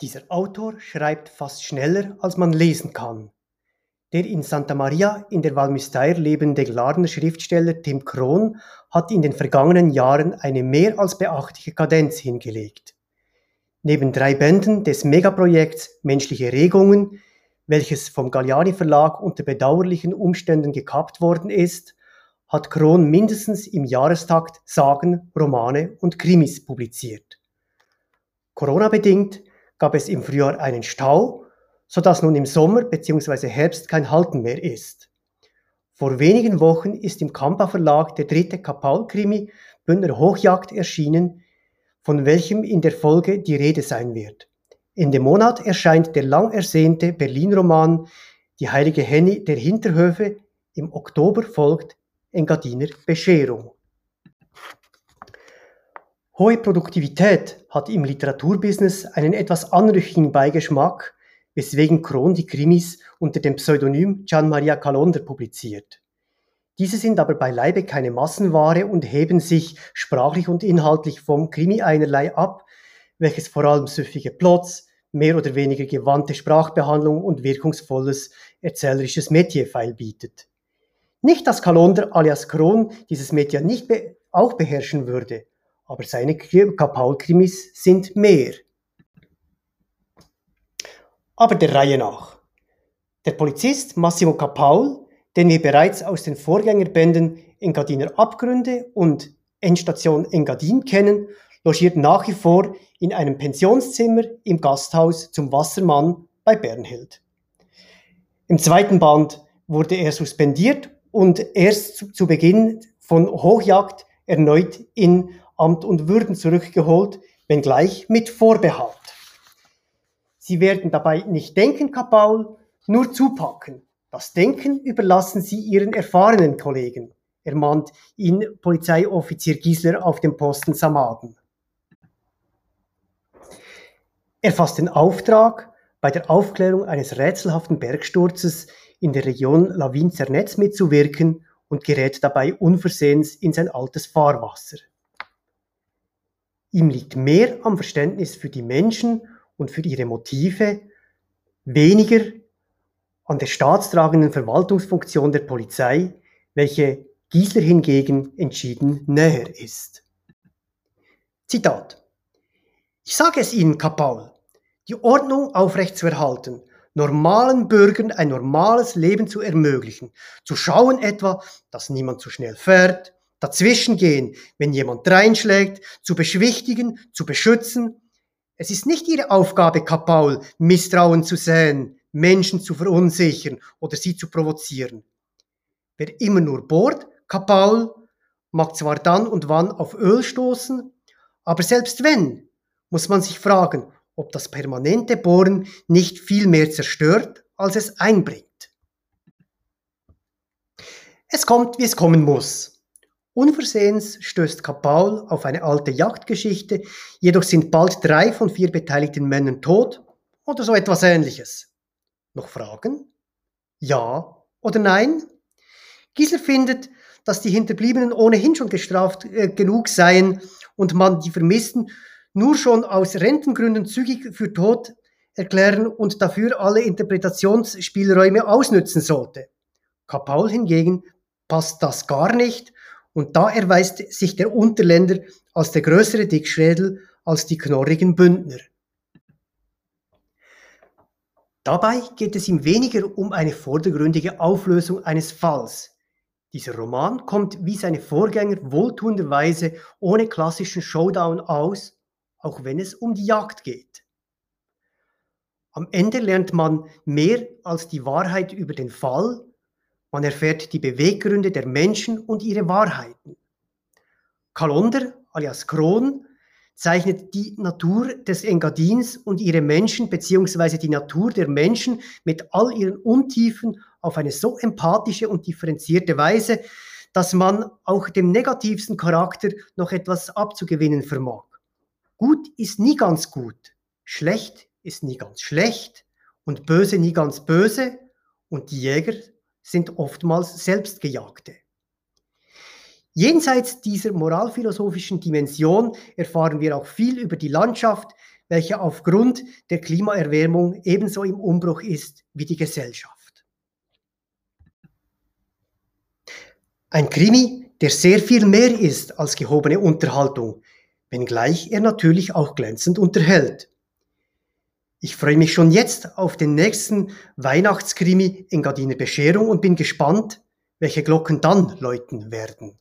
Dieser Autor schreibt fast schneller, als man lesen kann. Der in Santa Maria in der Valmistère lebende Glarner Schriftsteller Tim Krohn hat in den vergangenen Jahren eine mehr als beachtliche Kadenz hingelegt. Neben drei Bänden des Megaprojekts Menschliche Regungen, welches vom Galliani Verlag unter bedauerlichen Umständen gekappt worden ist, hat Krohn mindestens im Jahrestakt Sagen, Romane und Krimis publiziert. Corona-bedingt gab es im Frühjahr einen Stau, sodass nun im Sommer bzw. Herbst kein Halten mehr ist. Vor wenigen Wochen ist im Kampa Verlag der dritte Kapal-Krimi Bündner Hochjagd erschienen, von welchem in der Folge die Rede sein wird. In dem Monat erscheint der lang ersehnte Berlin-Roman Die heilige Henny der Hinterhöfe, im Oktober folgt Engadiner Bescherung. Hohe Produktivität hat im Literaturbusiness einen etwas anrüchigen Beigeschmack, weswegen Kron die Krimis unter dem Pseudonym Gian Maria Calonder publiziert. Diese sind aber beileibe keine Massenware und heben sich sprachlich und inhaltlich vom Krimi einerlei ab, welches vor allem süffige Plots, mehr oder weniger gewandte Sprachbehandlung und wirkungsvolles erzählerisches Metierfeil bietet. Nicht, dass Kalonder alias Kron dieses Metier nicht be auch beherrschen würde, aber seine Kapalkrimis sind mehr. Aber der Reihe nach. Der Polizist Massimo Capaul, den wir bereits aus den Vorgängerbänden Engadiner Abgründe und Endstation Engadin kennen, logiert nach wie vor in einem Pensionszimmer im Gasthaus zum Wassermann bei Bernhild. Im zweiten Band wurde er suspendiert und erst zu Beginn von Hochjagd erneut in Amt und Würden zurückgeholt, wenngleich mit Vorbehalt. Sie werden dabei nicht denken, Kapaul, nur zupacken. Das Denken überlassen Sie Ihren erfahrenen Kollegen, ermahnt ihn Polizeioffizier Giesler auf dem Posten Samaden. Er fasst den Auftrag, bei der Aufklärung eines rätselhaften Bergsturzes in der Region Lawin-Zernetz mitzuwirken und gerät dabei unversehens in sein altes Fahrwasser. Ihm liegt mehr am Verständnis für die Menschen und für ihre Motive, weniger an der staatstragenden Verwaltungsfunktion der Polizei, welche Giesler hingegen entschieden näher ist. Zitat. Ich sage es Ihnen, Kapaul, die Ordnung aufrechtzuerhalten, normalen Bürgern ein normales Leben zu ermöglichen, zu schauen etwa, dass niemand zu schnell fährt, dazwischengehen, wenn jemand reinschlägt, zu beschwichtigen, zu beschützen. Es ist nicht ihre Aufgabe, Kapaul, Misstrauen zu säen, Menschen zu verunsichern oder sie zu provozieren. Wer immer nur bohrt, Kapaul, mag zwar dann und wann auf Öl stoßen, aber selbst wenn, muss man sich fragen, ob das permanente Bohren nicht viel mehr zerstört, als es einbringt. Es kommt, wie es kommen muss. Unversehens stößt Kapaul auf eine alte Jagdgeschichte, jedoch sind bald drei von vier beteiligten Männern tot oder so etwas ähnliches. Noch Fragen? Ja oder nein? Giesler findet, dass die Hinterbliebenen ohnehin schon gestraft äh, genug seien und man die Vermissten nur schon aus Rentengründen zügig für tot erklären und dafür alle Interpretationsspielräume ausnützen sollte. Kapaul hingegen passt das gar nicht und da erweist sich der Unterländer als der größere Dickschädel als die knorrigen Bündner. Dabei geht es ihm weniger um eine vordergründige Auflösung eines Falls. Dieser Roman kommt wie seine Vorgänger wohltuenderweise ohne klassischen Showdown aus, auch wenn es um die Jagd geht. Am Ende lernt man mehr als die Wahrheit über den Fall, man erfährt die Beweggründe der Menschen und ihre Wahrheiten. Kalonder alias Kron zeichnet die Natur des Engadins und ihre Menschen beziehungsweise die Natur der Menschen mit all ihren Untiefen auf eine so empathische und differenzierte Weise, dass man auch dem negativsten Charakter noch etwas abzugewinnen vermag. Gut ist nie ganz gut, schlecht ist nie ganz schlecht und böse nie ganz böse und die Jäger sind oftmals Selbstgejagte. Jenseits dieser moralphilosophischen Dimension erfahren wir auch viel über die Landschaft, welche aufgrund der Klimaerwärmung ebenso im Umbruch ist wie die Gesellschaft. Ein Krimi, der sehr viel mehr ist als gehobene Unterhaltung, wenngleich er natürlich auch glänzend unterhält. Ich freue mich schon jetzt auf den nächsten Weihnachtskrimi in Gardiner Bescherung und bin gespannt, welche Glocken dann läuten werden.